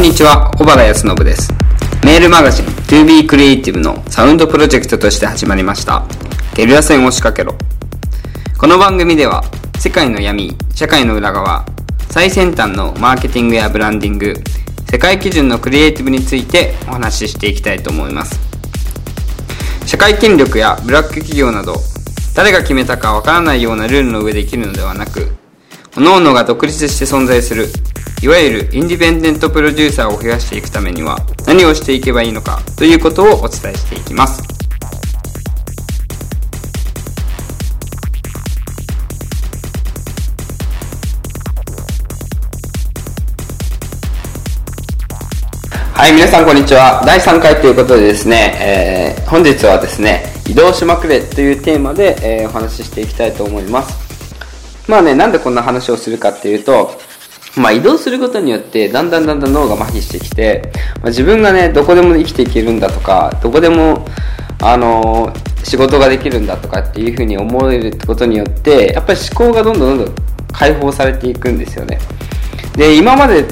んにちは、小原康信です。メールマガジン To Be Creative のサウンドプロジェクトとして始まりました。ゲリラ戦を仕掛けろ。この番組では、世界の闇、社会の裏側、最先端のマーケティングやブランディング、世界基準のクリエイティブについてお話ししていきたいと思います。社会権力やブラック企業など、誰が決めたかわからないようなルールの上で生きるのではなく、各々が独立して存在する、いわゆるインディペンデントプロデューサーを増やしていくためには何をしていけばいいのかということをお伝えしていきます。はい、皆さんこんにちは。第3回ということでですね、えー本日はですね、移動しまくれというテーマで、えーお話ししていきたいと思います。まあね、なんでこんな話をするかっていうと、まあ移動することによって、だんだんだんだん脳が麻痺してきて、まあ、自分がね、どこでも生きていけるんだとか、どこでも、あの仕事ができるんだとかっていうふうに思えるってことによって、やっぱり思考がどんどんどんどん解放されていくんですよね。で、今まで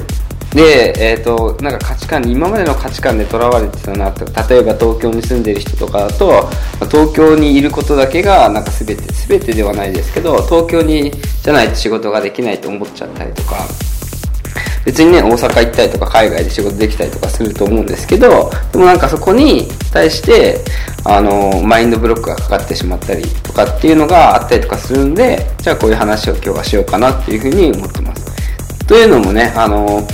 で、えっ、と、なんか価値観、今までの価値観でとらわれてたなと、例えば東京に住んでる人とかだと、東京にいることだけが、なんか全て、全てではないですけど、東京に、じゃないと仕事ができないと思っちゃったりとか、別にね、大阪行ったりとか海外で仕事できたりとかすると思うんですけど、でもなんかそこに対して、あの、マインドブロックがかかってしまったりとかっていうのがあったりとかするんで、じゃあこういう話を今日はしようかなっていうふうに思ってます。というのもね、あの、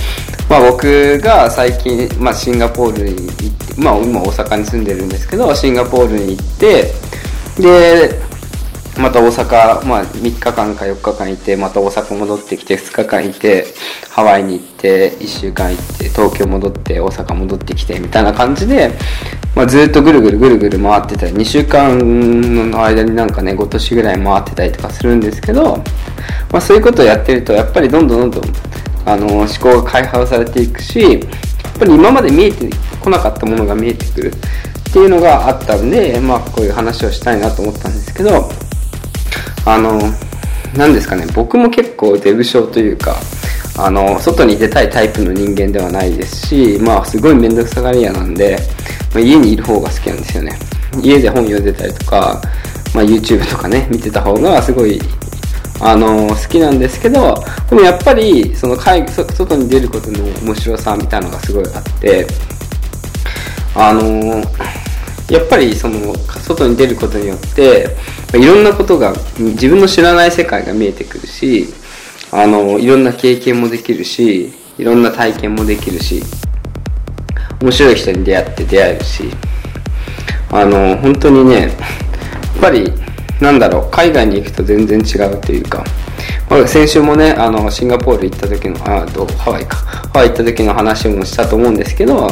まあ僕が最近、まあシンガポールに行って、まあ今大阪に住んでるんですけど、シンガポールに行って、で、また大阪、まあ3日間か4日間いて、また大阪戻ってきて2日間いて、ハワイに行って、1週間行って、東京戻って、大阪戻ってきて、みたいな感じで、まあずっとぐるぐるぐるぐる回ってたり、2週間の間になんかね、5年ぐらい回ってたりとかするんですけど、まあそういうことをやってると、やっぱりどんどんどんどん、あの、思考が解放されていくし、やっぱり今まで見えてこなかったものが見えてくるっていうのがあったんで、まあこういう話をしたいなと思ったんですけど、あの、何ですかね、僕も結構デブ症というか、あの、外に出たいタイプの人間ではないですし、まあ、すごい面倒くさがり屋なんで、まあ、家にいる方が好きなんですよね。家で本読んでたりとか、まあ、YouTube とかね、見てた方がすごい、あの、好きなんですけど、でもやっぱり、その海、外に出ることの面白さみたいなのがすごいあって、あのやっぱりその外に出ることによっていろんなことが自分の知らない世界が見えてくるしあのいろんな経験もできるしいろんな体験もできるし面白い人に出会って出会えるしあの本当にねやっぱりなんだろう海外に行くと全然違うというか、先週もねあのシンガポール行った時のあどハワイか。ハワイ行った時の話もしたと思うんですけど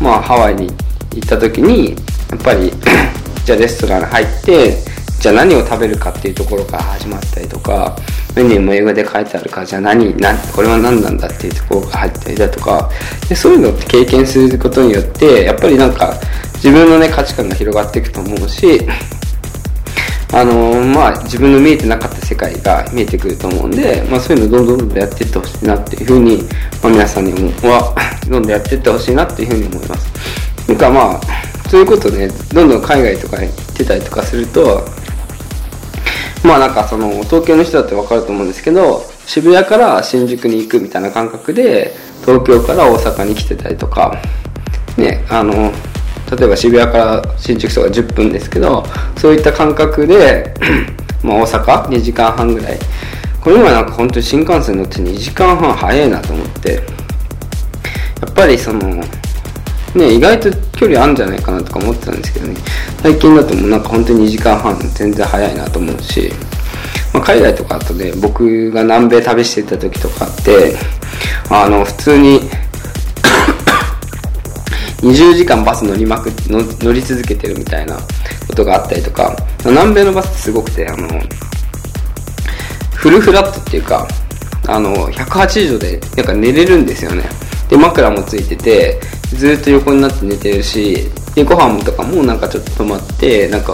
まあハワイに行った時にやっぱり じゃあレストラン入ってじゃあ何を食べるかっていうところから始まったりとかメニューも英語で書いてあるからじゃあ何何これは何なんだっていうところが入ったりだとかでそういうのって経験することによってやっぱりなんか自分のね価値観が広がっていくと思うしあのーまあ自分の見えてなかった世界が見えてくると思うんで、まあそういうのどんどんどんどんやっていってほしいなっていうふうに、まあ皆さんにもは、どんどんやっていってほしいなっていうふうに思います。なんかまあ、そういうことね、どんどん海外とかに行ってたりとかすると、まあなんかその東京の人だってわかると思うんですけど、渋谷から新宿に行くみたいな感覚で、東京から大阪に来てたりとか、ね、あの、例えば渋谷から新宿とか10分ですけど、そういった感覚で、まあ大阪2時間半ぐらい。これ今なんか本当に新幹線乗って2時間半早いなと思って、やっぱりその、ね、意外と距離あるんじゃないかなとか思ってたんですけどね、最近だともうなんか本当に2時間半全然早いなと思うし、まあ、海外とかあとね、僕が南米旅してた時とかって、あの、普通に、20時間バス乗りまく乗乗り続けてるみたいなことがあったりとか、南米のバスってすごくて、あの、フルフラットっていうか、あの、180度で、なんか寝れるんですよね。で、枕もついてて、ずっと横になって寝てるし、で、ご飯とかもなんかちょっと泊まって、なんか、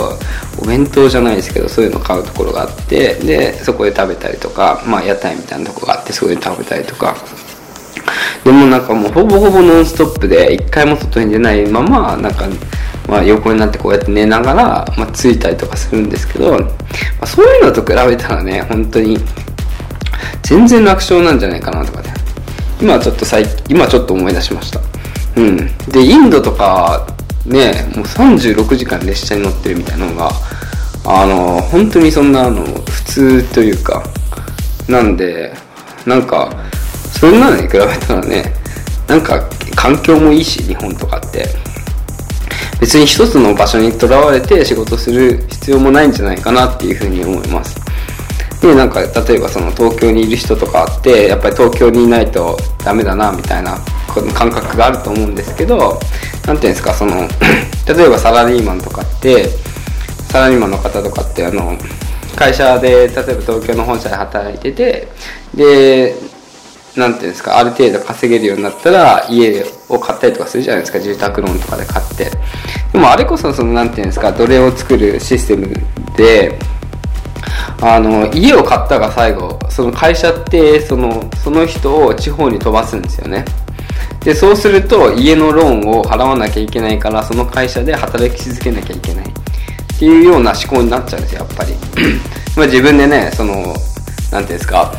お弁当じゃないですけど、そういうの買うところがあって、で、そこで食べたりとか、まあ、屋台みたいなとこがあって、そこで食べたりとか、でもなんかもうほぼほぼノンストップで一回も外に出ないままなんか、まあ、横になってこうやって寝ながら、まあ、ついたりとかするんですけど、まあ、そういうのと比べたらね本当に全然楽勝なんじゃないかなとかね。今ちょっと最今ちょっと思い出しました。うん。でインドとかねもう36時間列車に乗ってるみたいなのがあの本当にそんなあの普通というかなんでなんかそんなのに比べたらねなんか環境もいいし日本とかって。別に一つの場所にとらわれて仕事する必要もないんじゃないかなっていうふうに思います。でなんか例えばその東京にいる人とかってやっぱり東京にいないとダメだなみたいな。感覚があると思うんですけど何ていうんですかその 例えばサラリーマンとかってサラリーマンの方とかってあの会社で例えば東京の本社で働いててでなんていうんですか、ある程度稼げるようになったら、家を買ったりとかするじゃないですか、住宅ローンとかで買って。でもあれこそ、その、なんていうんですか、奴隷を作るシステムで、あの、家を買ったが最後、その会社って、その、その人を地方に飛ばすんですよね。で、そうすると、家のローンを払わなきゃいけないから、その会社で働き続けなきゃいけない。っていうような思考になっちゃうんですよ、やっぱり。ま自分でね、その、なんていうんですか、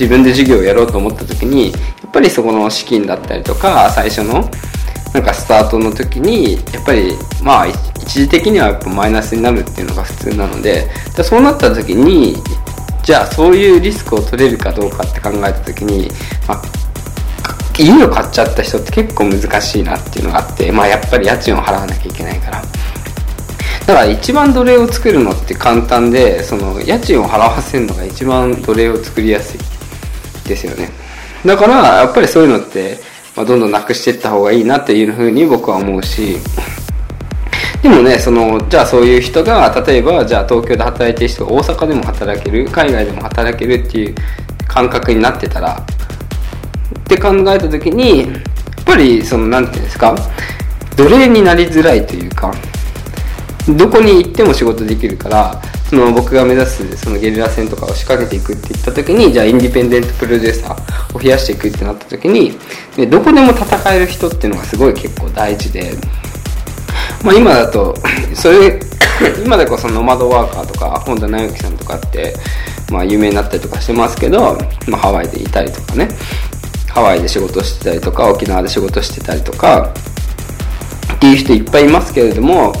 自分で授業をやろうと思った時にやっぱりそこの資金だったりとか最初のなんかスタートの時にやっぱりまあ一時的にはやっぱマイナスになるっていうのが普通なのででそうなった時にじゃあそういうリスクを取れるかどうかって考えた時に、まあ、家を買っちゃった人って結構難しいなっていうのがあって、まあ、やっぱり家賃を払わなきゃいけないからだから一番奴隷を作るのって簡単でその家賃を払わせるのが一番奴隷を作りやすいですよね。だから、やっぱりそういうのって、まあ、どんどんなくしていった方がいいなっていうふうに僕は思うし、でもね、その、じゃあそういう人が、例えば、じゃあ東京で働いてる人大阪でも働ける、海外でも働けるっていう感覚になってたら、って考えた時に、やっぱり、その、なんていうんですか、奴隷になりづらいというか、どこに行っても仕事できるから、その僕が目指すそのゲリラ戦とかを仕掛けていくって言った時に、じゃあインディペンデントプロデューサーを増やしていくってなった時に、でどこでも戦える人っていうのがすごい結構大事で、まあ今だと、それ、今でこそノマドワーカーとか、本田直之さんとかって、まあ有名になったりとかしてますけど、まあハワイでいたりとかね、ハワイで仕事してたりとか、沖縄で仕事してたりとか、っていう人いっぱいいますけれどもや、っ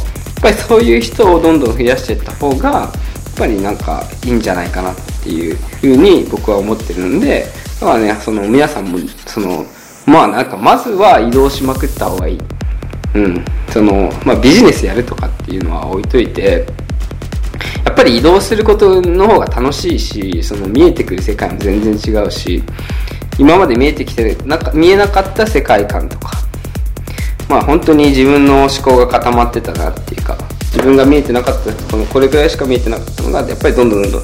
ぱりそういう人をどんどん増やしていった方がやっぱりなんかいいんじゃないかなっていうふうに僕は思ってるんでだからねその皆さんもそのまあなんかまずは移動しまくった方がいい。うん。そのまあビジネスやるとかっていうのは置いといてやっぱり移動することの方が楽しいしその見えてくる世界も全然違うし今まで見えてきてなか見えなかった世界観とか。まあ本当に自分の思考が固まってたなっていうか自分が見えてなかったこのこれくらいしか見えてなかったのがやっぱりどんどんどんどん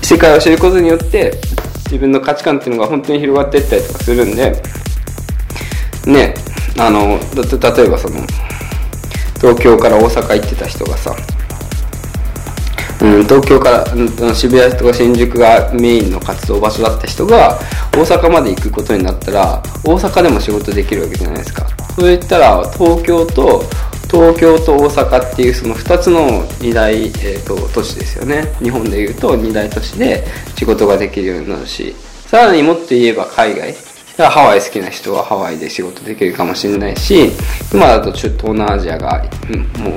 世界を知ることによって自分の価値観っていうのが本当に広がっていったりとかするんでねあの例えばその東京から大阪行ってた人がさうん、東京からうん渋谷とか新宿がメインの活動場所だった人が大阪まで行くことになったら大阪でも仕事できるわけじゃないですか。そういったら東京と東京と大阪っていうその2つの2大、えーと、都市ですよね。日本でいうと2大都市で仕事ができるようになるし。さらにもっと言えば海外。ハワイ好きな人はハワイで仕事できるかもしれないし今だと中東南アジアが、もう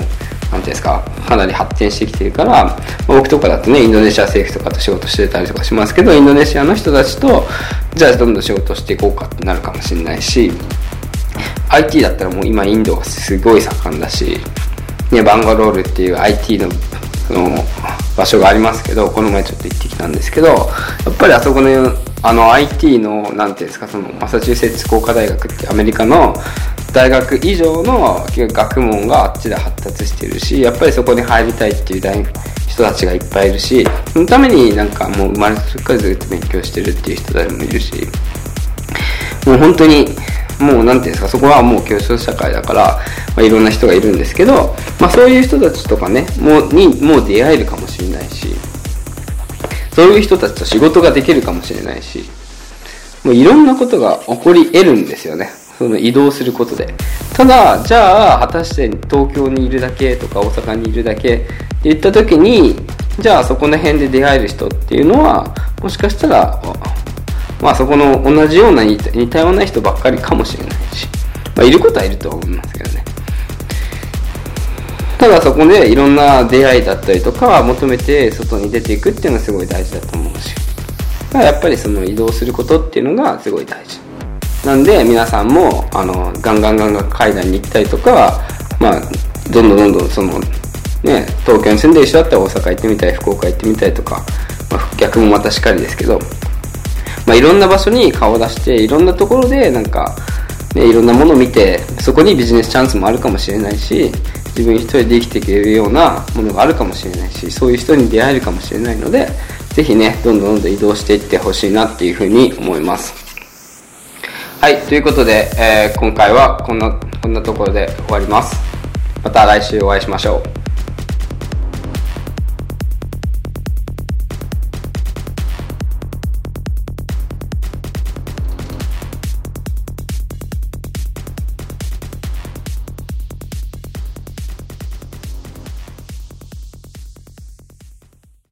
なんていうんですか、かなり発展してきてるから、まあ、僕とかだとね、インドネシア政府とかと仕事してたりとかしますけど、インドネシアの人たちと、じゃあどんどん仕事していこうかってなるかもしれないし、IT だったらもう今インドがすごい盛んだし、ね、バンガロールっていう IT のその場所がありますけど、この前ちょっと行ってきたんですけど、やっぱりあそこのあの IT の、なんていうんですか、そのマサチューセッツ工科大学ってアメリカの大学以上の学問があっちで発達してるし、やっぱりそこに入りたいっていう大人たちがいっぱいいるし、そのためになんかもう生まれた時からずっと勉強してるっていう人たちもいるし、もう本当に、もうなんていうんですか、そこはもう競争社会だから、まあ、いろんな人がいるんですけど、まあそういう人たちとかね、もう、に、もう出会えるかもしれないし、そういう人たちと仕事ができるかもしれないし、もういろんなことが起こり得るんですよね。その移動することで。ただ、じゃあ、果たして東京にいるだけとか大阪にいるだけって言った時に、じゃあそこの辺で出会える人っていうのは、もしかしたら、まあそこの同じような似たような人ばっかりかもしれないし、まあいることはいると思いますけどね。ただそこでいろんな出会いだったりとか求めて外に出ていくっていうのがすごい大事だと思うし。やっぱりその移動することっていうのがすごい大事。なんで皆さんも、あの、ガンガンガンガン海外に行ったりとか、まあ、どんどんどんどんその、ね、東京に住んでる人だったら大阪行ってみたり、福岡行ってみたりとか、まあ、逆もまたしかりですけど、まあ、いろんな場所に顔を出して、いろんなところでなんか、ね、いろんなものを見て、そこにビジネスチャンスもあるかもしれないし、自分一人で生きていけるようなものがあるかもしれないし、そういう人に出会えるかもしれないので、ぜひね、どんどんどんどん移動していってほしいなっていうふうに思います。はい、ということで、えー、今回はこんな、こんなところで終わります。また来週お会いしましょう。